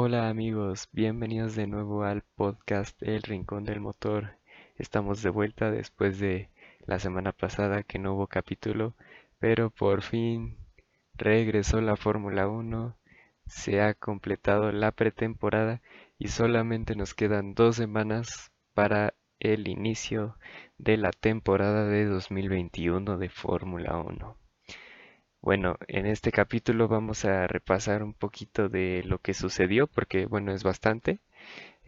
Hola amigos, bienvenidos de nuevo al podcast El Rincón del Motor. Estamos de vuelta después de la semana pasada que no hubo capítulo, pero por fin regresó la Fórmula 1, se ha completado la pretemporada y solamente nos quedan dos semanas para el inicio de la temporada de 2021 de Fórmula 1. Bueno, en este capítulo vamos a repasar un poquito de lo que sucedió, porque bueno, es bastante.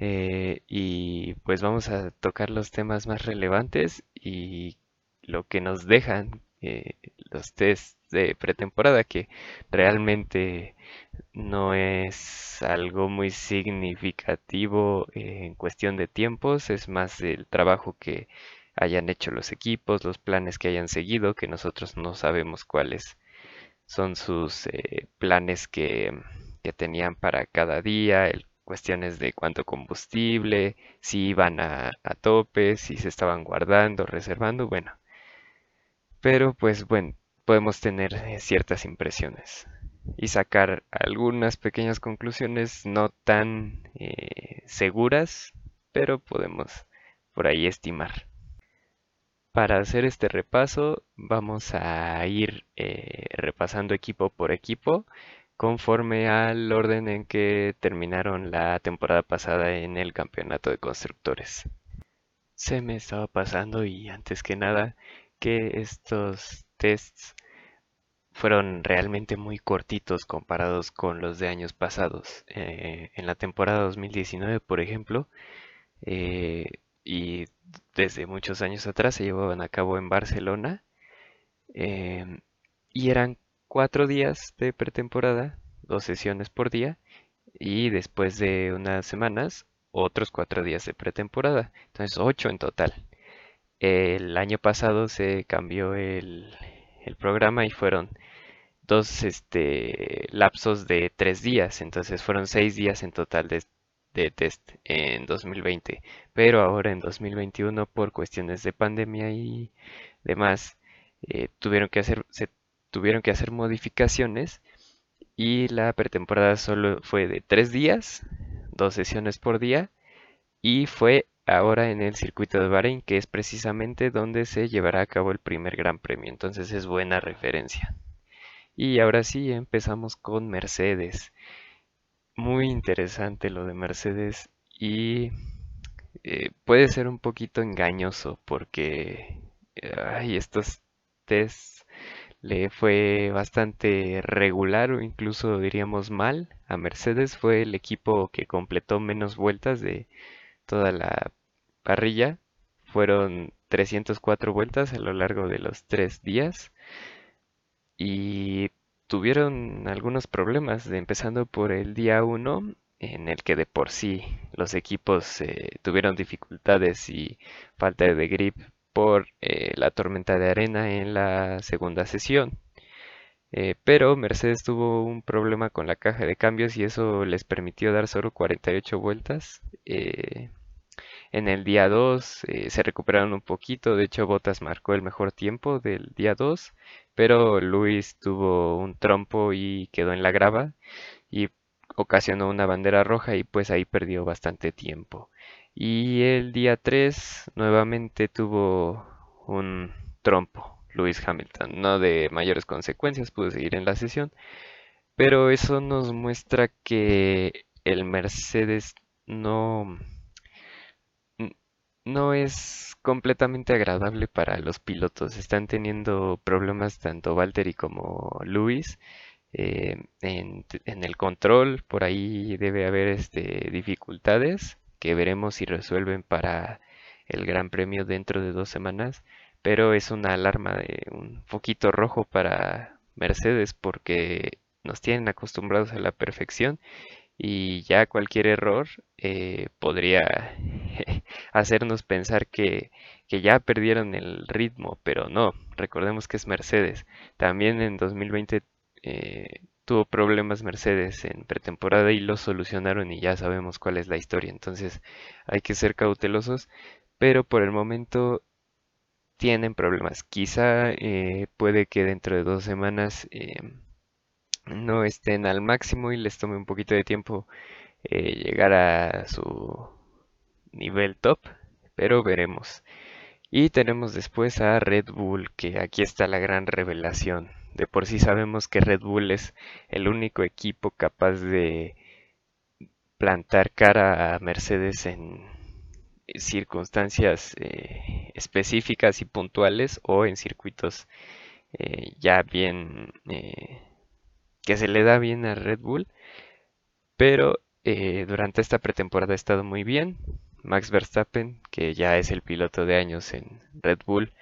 eh, y pues vamos a tocar los temas más relevantes y lo que nos dejan eh, los tests de pretemporada, que realmente no es algo muy significativo en cuestión de tiempos, es más el trabajo que hayan hecho los equipos, los planes que hayan seguido, que nosotros no sabemos cuáles son sus eh, planes que, que tenían para cada día, cuestiones de cuánto combustible, si iban a, a tope, si se estaban guardando, reservando, bueno. Pero pues bueno, podemos tener eh, ciertas impresiones y sacar algunas pequeñas conclusiones no tan eh, seguras, pero podemos por ahí estimar. Para hacer este repaso, vamos a ir eh, repasando equipo por equipo conforme al orden en que terminaron la temporada pasada en el campeonato de constructores. Se me estaba pasando y antes que nada que estos tests fueron realmente muy cortitos comparados con los de años pasados. Eh, en la temporada 2019, por ejemplo, eh, y desde muchos años atrás se llevaban a cabo en Barcelona em, y eran cuatro días de pretemporada, dos sesiones por día y después de unas semanas otros cuatro días de pretemporada, entonces ocho en total. El año pasado se cambió el, programa y fueron dos este, lapsos de tres días, entonces fueron seis días en total de, de test en 2020, pero ahora en 2021 por cuestiones de pandemia y demás eh, tuvieron que hacer, se tuvieron que hacer modificaciones y la pretemporada solo fue de tres días, dos sesiones por día y fue ahora en el circuito de Bahrein, que es precisamente donde se llevará a cabo el primer Gran Premio, entonces es buena referencia. Y ahora sí, empezamos con Mercedes. Muy interesante lo de Mercedes y eh, puede ser un poquito engañoso porque estos tests le fue bastante regular o incluso diríamos mal a Mercedes. Fue el equipo que completó menos vueltas de toda la parrilla. Fueron 304 vueltas a lo largo de los tres días y tuvieron algunos problemas, empezando por el día uno, en el que de por sí los equipos eh, tuvieron dificultades y falta de grip por eh, la tormenta de arena en la segunda sesión. Eh, pero Mercedes tuvo un problema con la caja de cambios y eso les permitió dar solo 48 vueltas. En el día 2 eh, se recuperaron un poquito, de hecho Bottas marcó el mejor tiempo del día 2, pero Luis tuvo un trompo y quedó en la grava y ocasionó una bandera roja y pues ahí perdió bastante tiempo. Y el día 3 nuevamente tuvo un trompo. Luis Hamilton, no de mayores consecuencias, pudo seguir en la sesión, pero eso nos muestra que el Mercedes no, no es completamente agradable para los pilotos. Están teniendo problemas tanto Valtteri como Luis eh, en, el control. Por ahí debe haber este, dificultades que veremos si resuelven para el Gran Premio dentro de dos semanas. Pero es una alarma de un foquito rojo para Mercedes porque nos tienen acostumbrados a la perfección y ya cualquier error eh, podría hacernos pensar que, que ya perdieron el ritmo, pero no, recordemos que es Mercedes. También en 2020 eh, tuvo problemas Mercedes en pretemporada y lo solucionaron y ya sabemos cuál es la historia, entonces hay que ser cautelosos, pero por el momento tienen problemas. Quizá eh, puede que dentro de dos semanas eh, no estén al máximo y les tome un poquito de tiempo eh, llegar a su nivel top, pero veremos. Y tenemos después a Red Bull, que aquí está la gran revelación. De por sí sabemos que Red Bull es el único equipo capaz de plantar cara a Mercedes en circunstancias eh, específicas y puntuales o en circuitos eh, ya bien eh, que se le da bien a Red Bull pero durante esta pretemporada ha estado muy bien Max Verstappen que ya es el piloto de años en Red Bull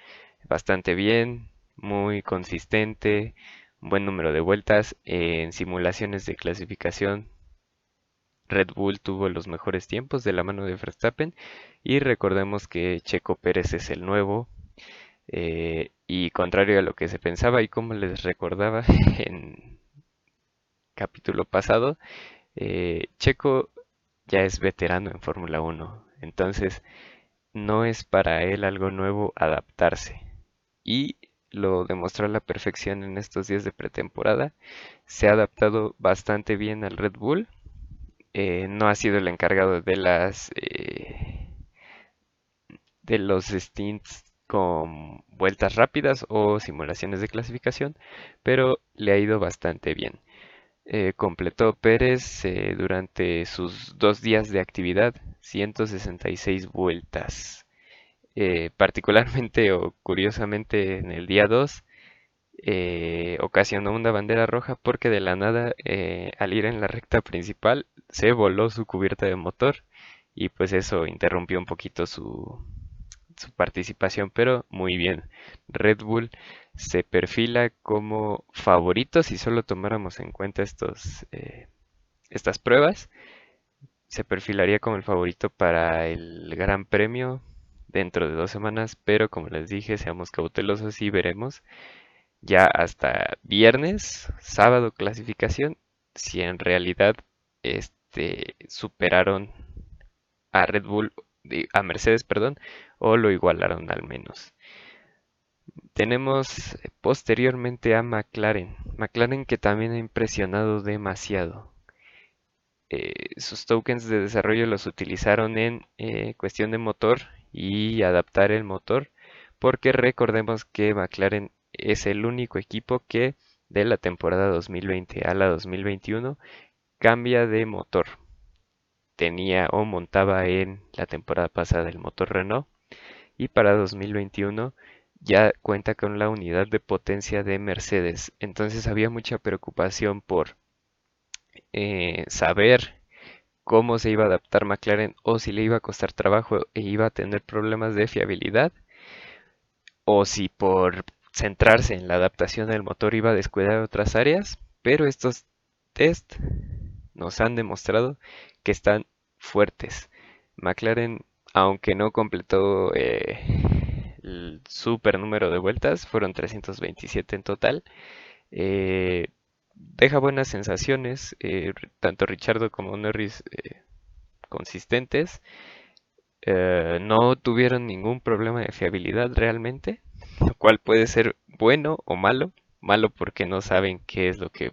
bastante bien muy consistente un buen número de vueltas en simulaciones de clasificación Red Bull tuvo los mejores tiempos de la mano de Verstappen y recordemos que Checo Pérez es el nuevo eh, y contrario a lo que se pensaba y como les recordaba en capítulo pasado, eh, Checo ya es veterano en Fórmula 1, entonces no es para él algo nuevo adaptarse. Y lo demostró a la perfección en estos días de pretemporada, se ha adaptado bastante bien al Red Bull. Eh, no ha sido el encargado de las eh, de los stints con vueltas rápidas o simulaciones de clasificación, pero le ha ido bastante bien. Eh, completó Pérez durante sus dos días de actividad 166 vueltas. particularmente o curiosamente en el día 2 eh, ocasionó una bandera roja porque de la nada eh, al ir en la recta principal se voló su cubierta de motor y pues eso interrumpió un poquito su, participación, pero muy bien. Red Bull se perfila como favorito si solo tomáramos en cuenta estos, eh, estas pruebas. Se perfilaría como el favorito para el Gran Premio dentro de dos semanas, pero como les dije, seamos cautelosos y veremos ya hasta viernes, sábado clasificación, si en realidad este, superaron a Red Bull, a Mercedes, perdón, o lo igualaron al menos. Tenemos posteriormente a McLaren, McLaren que también ha impresionado demasiado. Eh, sus tokens de desarrollo los utilizaron en eh, cuestión de motor y adaptar el motor, porque recordemos que McLaren es el único equipo que de la temporada 2020 a la 2021 cambia de motor. Tenía o montaba en la temporada pasada el motor Renault y para 2021 ya cuenta con la unidad de potencia de Mercedes. Entonces había mucha preocupación por eh, saber cómo se iba a adaptar McLaren o si le iba a costar trabajo e iba a tener problemas de fiabilidad o si por centrarse en la adaptación del motor iba a descuidar otras áreas, pero estos test nos han demostrado que están fuertes. McLaren, aunque no completó eh, el super número de vueltas, fueron 327 en total, eh, deja buenas sensaciones, eh, tanto Richardo como Norris consistentes. no tuvieron ningún problema de fiabilidad realmente lo cual puede ser bueno o malo. Malo porque no saben qué es lo que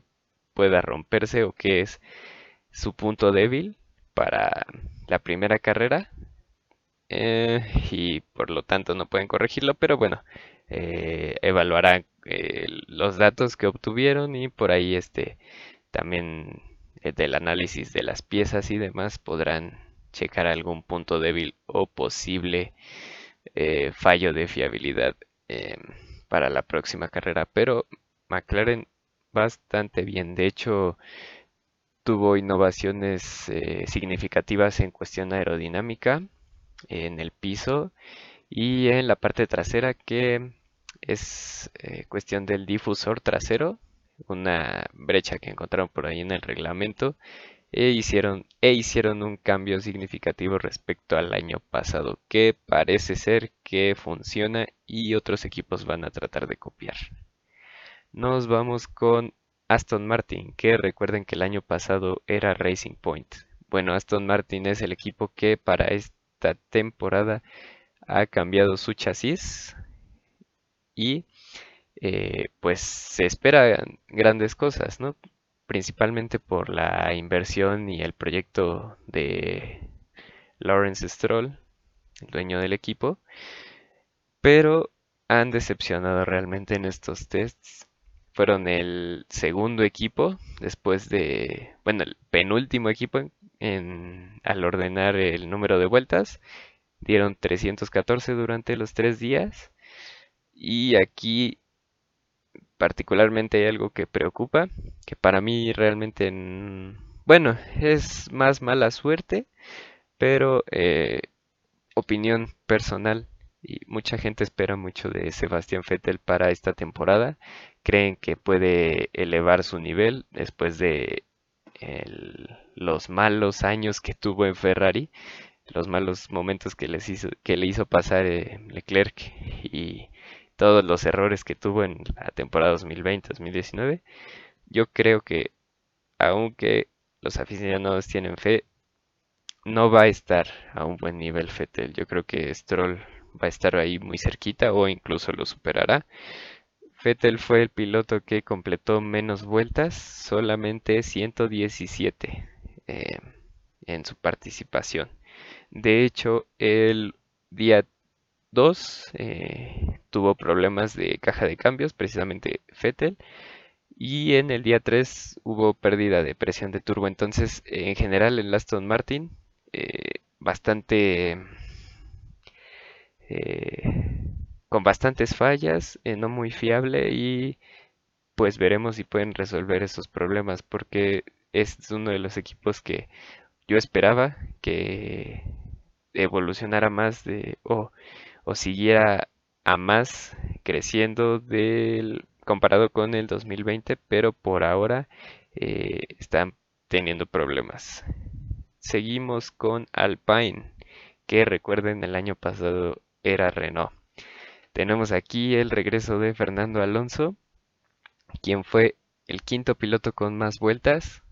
pueda romperse o qué es su punto débil para la primera carrera eh, y por lo tanto no pueden corregirlo, pero bueno, eh, evaluarán eh, los datos que obtuvieron y por ahí este también del análisis de las piezas y demás podrán checar algún punto débil o posible fallo de fiabilidad Em, para la próxima carrera. Pero McLaren bastante bien. De hecho, tuvo innovaciones eh, significativas en cuestión aerodinámica en el piso y en la parte trasera que es eh, cuestión del difusor trasero una brecha que encontraron por ahí en el reglamento e hicieron, e hicieron un cambio significativo respecto al año pasado, que parece ser que funciona y otros equipos van a tratar de copiar. Nos vamos con Aston Martin, que recuerden que el año pasado era Racing Point. Bueno, Aston Martin es el equipo que para esta temporada ha cambiado su chasis y eh, pues se esperan grandes cosas, ¿no? principalmente por la inversión y el proyecto de Lawrence Stroll, el dueño del equipo, pero han decepcionado realmente en estos tests. Fueron el segundo equipo después de, bueno, el penúltimo equipo en, al ordenar el número de vueltas. Dieron 314 durante los tres días. Y aquí particularmente hay algo que preocupa, que para mí realmente, bueno, es más mala suerte, pero eh, opinión personal y mucha gente espera mucho de Sebastián Vettel para esta temporada. Creen que puede elevar su nivel después de los malos años que tuvo en Ferrari, los malos momentos que, les hizo, que le hizo pasar eh, Leclerc y todos los errores que tuvo en la temporada 2020-2019. Yo creo que aunque los aficionados tienen fe, no va a estar a un buen nivel Fettel. Yo creo que Stroll va a estar ahí muy cerquita o incluso lo superará. Fettel fue el piloto que completó menos vueltas, solamente 117 eh, en su participación. De hecho, el día 2 eh, tuvo problemas de caja de cambios, precisamente Fettel. Y en el día 3 hubo pérdida de presión de turbo. Entonces, en general, el Aston Martin eh, bastante eh, con bastantes fallas, no muy fiable y pues veremos si pueden resolver esos problemas porque es uno de los equipos que yo esperaba que evolucionara más de o, o siguiera a más creciendo del comparado con el 2020 pero por ahora están teniendo problemas seguimos con Alpine, que recuerden el año pasado era Renault. Tenemos aquí el regreso de Fernando Alonso, quien fue el quinto piloto con más vueltas,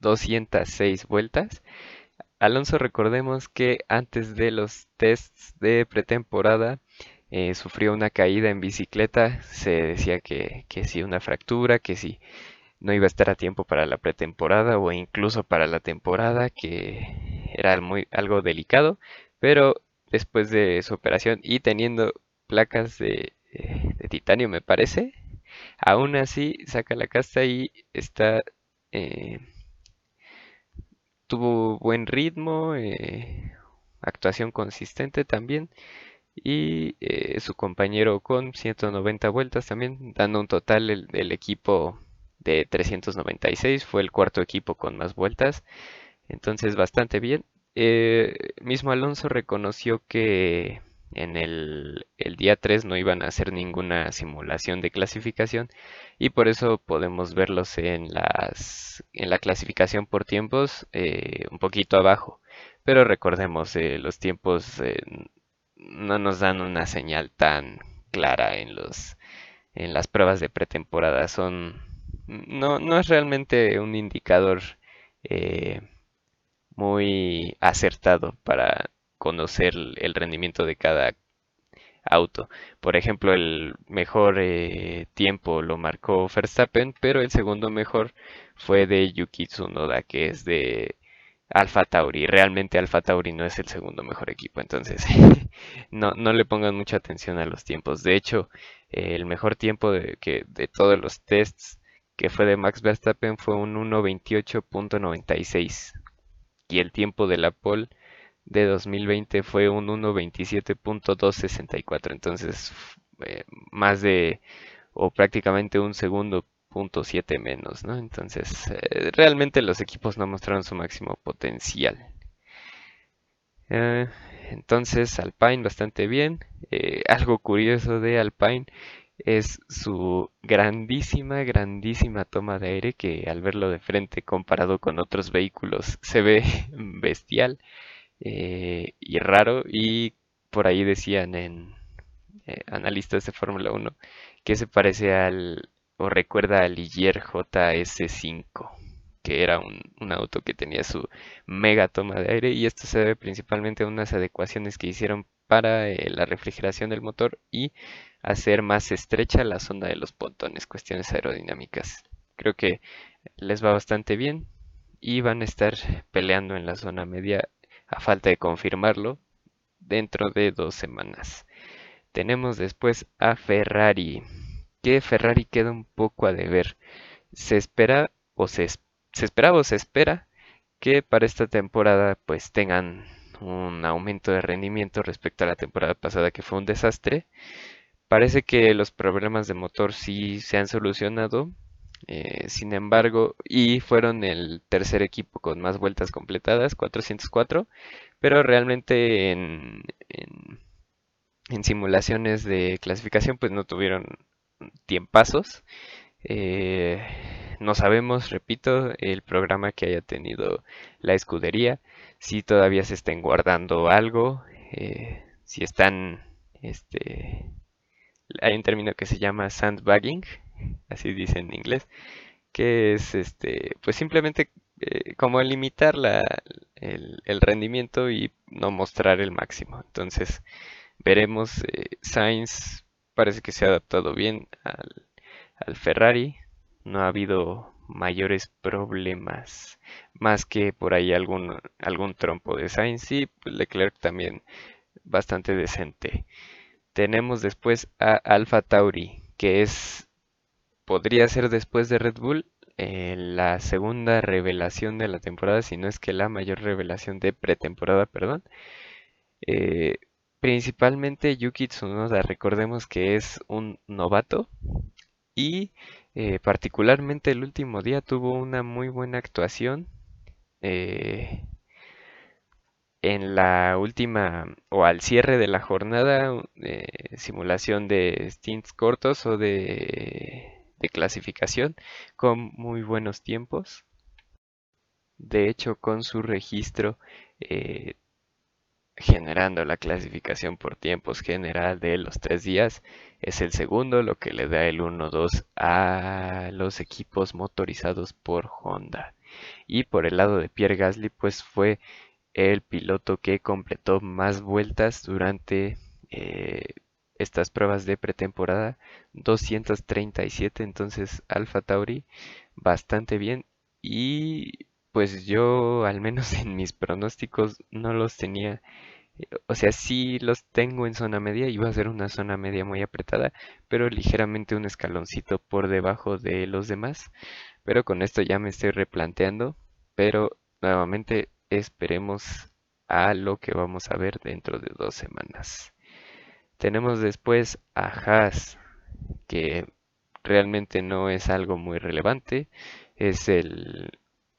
206 vueltas. Alonso recordemos que antes de los tests de pretemporada eh, sufrió una caída en bicicleta, se decía que, que sí una fractura, que sí no iba a estar a tiempo para la pretemporada o incluso para la temporada, que era muy, algo delicado, pero después de su operación y teniendo placas de, titanio, me parece, aún así saca la casta y está... Eh, tuvo buen ritmo, eh, actuación consistente también y eh, su compañero con 190 vueltas también, dando un total el, equipo de 396, fue el cuarto equipo con más vueltas, entonces bastante bien. Eh, mismo Alonso reconoció que en el, día 3 no iban a hacer ninguna simulación de clasificación y por eso podemos verlos en, las, en la clasificación por tiempos eh, un poquito abajo. Pero recordemos, eh, los tiempos no nos dan una señal tan clara en, los, en las pruebas de pretemporada. Son no, es realmente un indicador eh, muy acertado para conocer el rendimiento de cada auto. Por ejemplo, el mejor eh, tiempo lo marcó Verstappen, pero el segundo mejor fue de Yuki Tsunoda, que es de Alfa Tauri. Realmente Alfa Tauri no es el segundo mejor equipo, entonces no, no le pongan mucha atención a los tiempos. De hecho, el mejor tiempo de, que, de todos los tests que fue de Max Verstappen fue un 1.28.96 y el tiempo de la pole de 2020 fue un 1.27.264 entonces eh, más de o prácticamente un segundo punto 7 menos ¿no? entonces eh, realmente los equipos no mostraron su máximo potencial. Eh, entonces Alpine bastante bien. Algo curioso de Alpine es su grandísima, grandísima toma de aire que al verlo de frente comparado con otros vehículos se ve bestial eh, y raro y por ahí decían en eh, analistas de Fórmula 1 que se parece al o recuerda al Ligier JS5 que era un, un, auto que tenía su mega toma de aire y esto se debe principalmente a unas adecuaciones que hicieron para eh, la refrigeración del motor y hacer más estrecha la sonda de los pontones, cuestiones aerodinámicas. Creo que les va bastante bien y van a estar peleando en la zona media a falta de confirmarlo dentro de dos semanas. Tenemos después a Ferrari, que Ferrari queda un poco a deber. Se espera o se, se esperaba o se espera que para esta temporada pues tengan un aumento de rendimiento respecto a la temporada pasada que fue un desastre. Parece que los problemas de motor sí se han solucionado, eh, sin embargo, y fueron el tercer equipo con más vueltas completadas, 404, pero realmente en, simulaciones de clasificación pues no tuvieron tiempazos. Eh, no sabemos, repito, el programa que haya tenido la escudería, si todavía se estén guardando algo, eh, si están, este, hay un término que se llama sandbagging, así dice en inglés, que es, este, pues simplemente eh, como limitar la, el, rendimiento y no mostrar el máximo. Entonces, veremos, eh, Sainz parece que se ha adaptado bien al, al Ferrari, no ha habido mayores problemas, más que por ahí algún, algún trompo de Sainz y Leclerc también bastante decente. Tenemos después a Alfa Tauri, que es, podría ser después de Red Bull, eh, la segunda revelación de la temporada, si no es que la mayor revelación de pretemporada, perdón. Eh, principalmente Yuki Tsunoda, recordemos que es un novato y eh, particularmente el último día tuvo una muy buena actuación. Eh, en la última o al cierre de la jornada, eh, simulación de stints cortos o de, clasificación con muy buenos tiempos. De hecho, con su registro generando la clasificación por tiempos general de los tres días es el segundo, lo que le da el 1-2 a los equipos motorizados por Honda. Y por el lado de Pierre Gasly, pues fue el piloto que completó más vueltas durante eh, estas pruebas de pretemporada, 237, entonces Alfa Tauri bastante bien y pues yo al menos en mis pronósticos no los tenía o sea, sí los tengo en zona media va a ser una zona media muy apretada, pero ligeramente un escaloncito por debajo de los demás. Pero con esto ya me estoy replanteando, pero nuevamente esperemos a lo que vamos a ver dentro de dos semanas. Tenemos después a Haas, que realmente no es algo muy relevante. Es el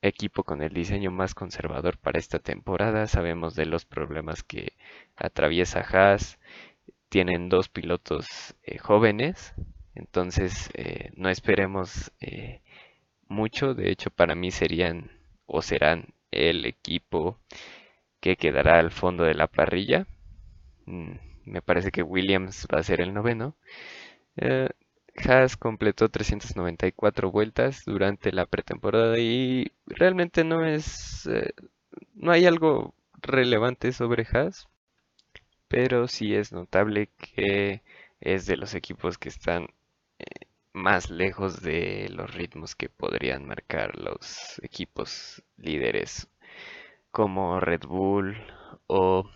equipo con el diseño más conservador para esta temporada. Sabemos de los problemas que atraviesa Haas. Tienen dos pilotos eh, jóvenes, entonces eh, no esperemos eh, mucho. De hecho, para mí serían o serán el equipo que quedará al fondo de la parrilla. Mm, me parece que Williams va a ser el noveno. Haas completó 394 vueltas durante la pretemporada y realmente no es eh, no hay algo relevante sobre Haas, pero sí es notable que es de los equipos que están eh, más lejos de los ritmos que podrían marcar los equipos líderes como Red Bull o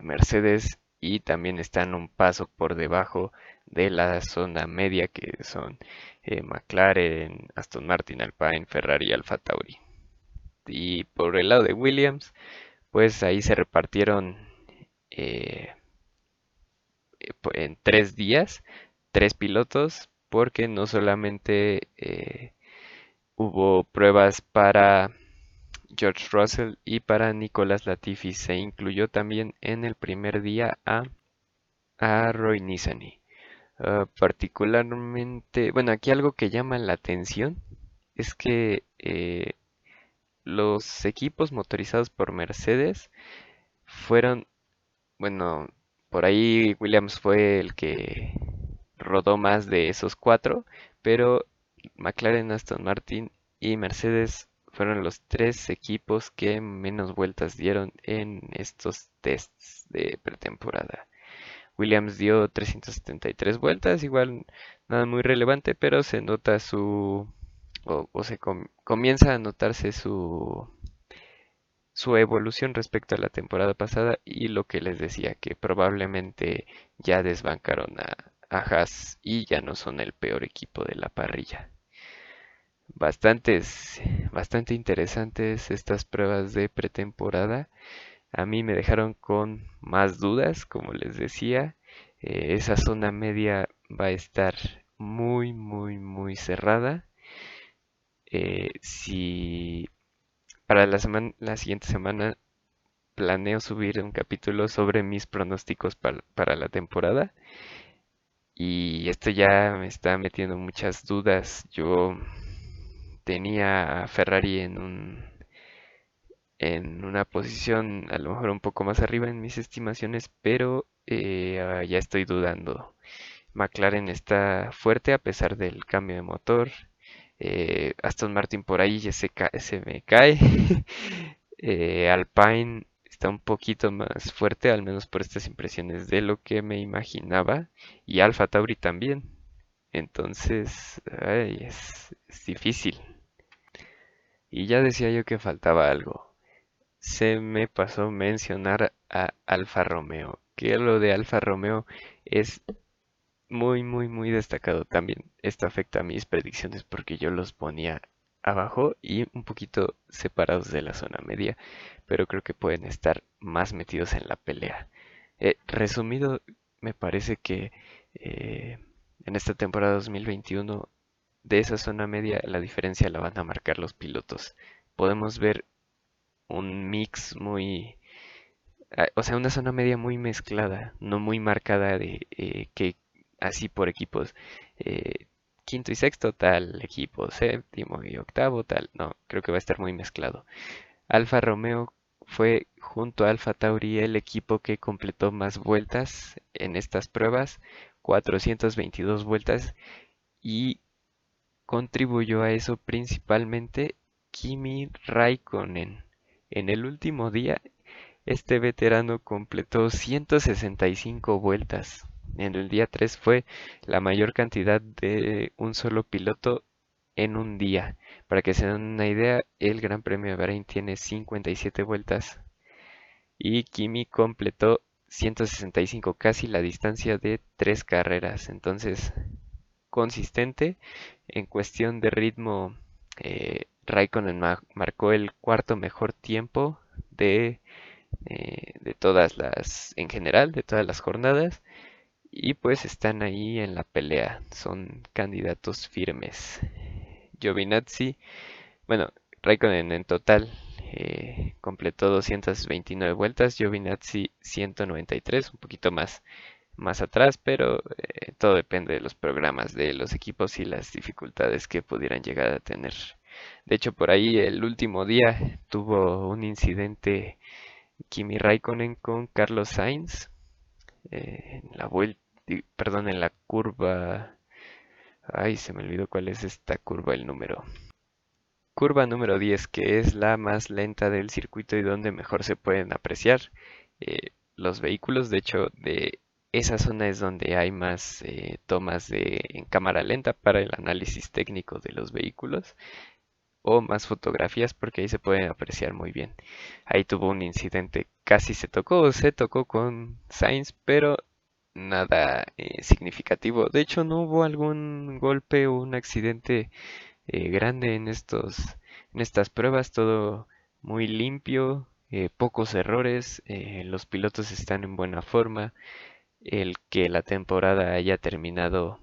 Mercedes y también están un paso por debajo de la zona media que son eh, McLaren, Aston Martin, Alpine, Ferrari y Alfa Tauri. Y por el lado de Williams, pues ahí se repartieron eh, en tres días, tres pilotos, porque no solamente eh, hubo pruebas para George Russell y para Nicolas Latifi, se incluyó también en el primer día a, a Roy Nissany. Ah, particularmente, bueno, aquí algo que llama la atención es que eh, los equipos motorizados por Mercedes fueron, bueno, por ahí Williams fue el que rodó más de esos cuatro, pero McLaren, Aston Martin y Mercedes fueron los tres equipos que menos vueltas dieron en estos tests de pretemporada. Williams dio 373 vueltas, igual nada muy relevante, pero se nota su, o, se comienza a notarse su, su evolución respecto a la temporada pasada y lo que les decía, que probablemente ya desbancaron a, a Haas y ya no son el peor equipo de la parrilla. Bastantes, bastante interesantes estas pruebas de pretemporada. A mí me dejaron con más dudas, como les decía. Eh, esa zona media va a estar muy, muy, muy cerrada. Eh, si para la, semana, la siguiente semana planeo subir un capítulo sobre mis pronósticos para la temporada. Y esto ya me está metiendo muchas dudas. Yo tenía a Ferrari en un en una posición a lo mejor un poco más arriba en mis estimaciones, pero eh, ah, ya estoy dudando. McLaren está fuerte a pesar del cambio de motor. Eh, Aston Martin por ahí ya se, me cae. Eh, Alpine está un poquito más fuerte, al menos por estas impresiones de lo que me imaginaba. Y Alfa Tauri también. Entonces, es, es difícil. Y ya decía yo que faltaba algo. Se me pasó mencionar a Alfa Romeo. Que lo de Alfa Romeo es muy, muy, muy destacado también. Esto afecta a mis predicciones porque yo los ponía abajo y un poquito separados de la zona media, pero creo que pueden estar más metidos en la pelea. Eh, resumido, me parece que eh, en esta temporada 2021 de esa zona media la diferencia la van a marcar los pilotos. Podemos ver un mix muy, ah, o sea, una zona media muy mezclada, no muy marcada de eh, que así por equipos. Eh, quinto y sexto tal equipo, séptimo y octavo tal. No, creo que va a estar muy mezclado. Alfa Romeo fue junto a Alfa Tauri el equipo que completó más vueltas en estas pruebas, 422 vueltas y contribuyó a eso principalmente Kimi Raikkonen. En el último día, este veterano completó 165 vueltas. En el día 3 fue la mayor cantidad de un solo piloto en un día. Para que se den una idea, el Gran Premio de Bahrein tiene 57 vueltas y Kimi completó 165, casi la distancia de tres carreras. Entonces, consistente. En cuestión de ritmo, eh, Raikkonen marcó el cuarto mejor tiempo de, eh, de todas las, en general, de todas las jornadas. Y pues están ahí en la pelea, son candidatos firmes. Giovinazzi, bueno, Raikkonen en total eh, completó 229 vueltas, Giovinazzi 193, un poquito más más atrás, pero eh, todo depende de los programas de los equipos y las dificultades que pudieran llegar a tener. De hecho, por ahí el último día tuvo un incidente Kimi Raikkonen con Carlos Sainz eh, en la vuelta, perdón, en la curva. Ay, se me olvidó cuál es esta curva, el número. Curva número 10, que es la más lenta del circuito y donde mejor se pueden apreciar eh, los vehículos. De hecho, de esa zona es donde hay más eh, tomas de, en cámara lenta para el análisis técnico de los vehículos o más fotografías porque ahí se pueden apreciar muy bien. Ahí tuvo un incidente, casi se tocó, se tocó con Sainz, pero nada eh, significativo. De hecho, no hubo algún golpe o un accidente eh, grande en estos, en estas pruebas, todo muy limpio, pocos errores, los pilotos están en buena forma el que la temporada haya terminado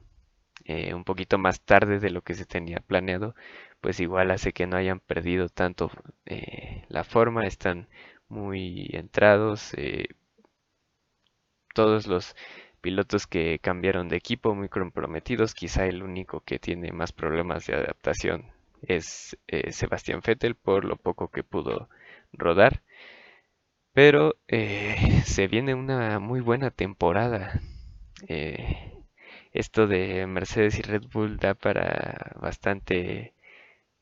eh, un poquito más tarde de lo que se tenía planeado, pues igual hace que no hayan perdido tanto eh, la forma, están muy entrados, eh, todos los pilotos que cambiaron de equipo muy comprometidos, quizá el único que tiene más problemas de adaptación es Sebastián Vettel por lo poco que pudo rodar. Pero eh, se viene una muy buena temporada. Eh, esto de Mercedes y Red Bull da para bastante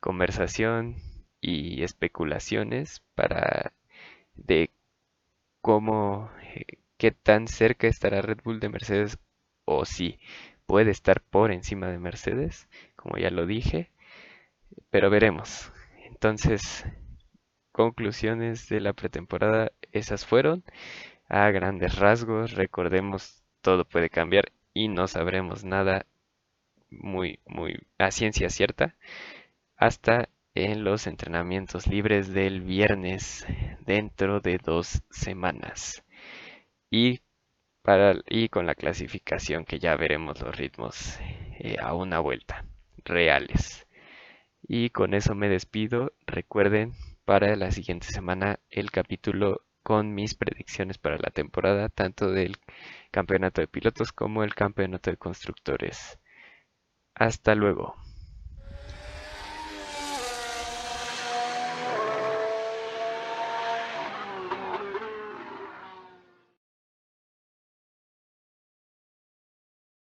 conversación y especulaciones para de cómo, eh, qué tan cerca estará Red Bull de Mercedes o si puede estar por encima de Mercedes, como ya lo dije. pero veremos. Entonces, conclusiones de la pretemporada, esas fueron a grandes rasgos. Recordemos, todo puede cambiar y no sabremos nada muy, muy a ciencia cierta hasta en los entrenamientos libres del viernes dentro de dos semanas. Y, para, con la clasificación que ya veremos los ritmos eh, a una vuelta reales. Y con eso me despido. Recuerden para la siguiente semana el capítulo con mis predicciones para la temporada, tanto del campeonato de pilotos como el campeonato de constructores. Hasta luego.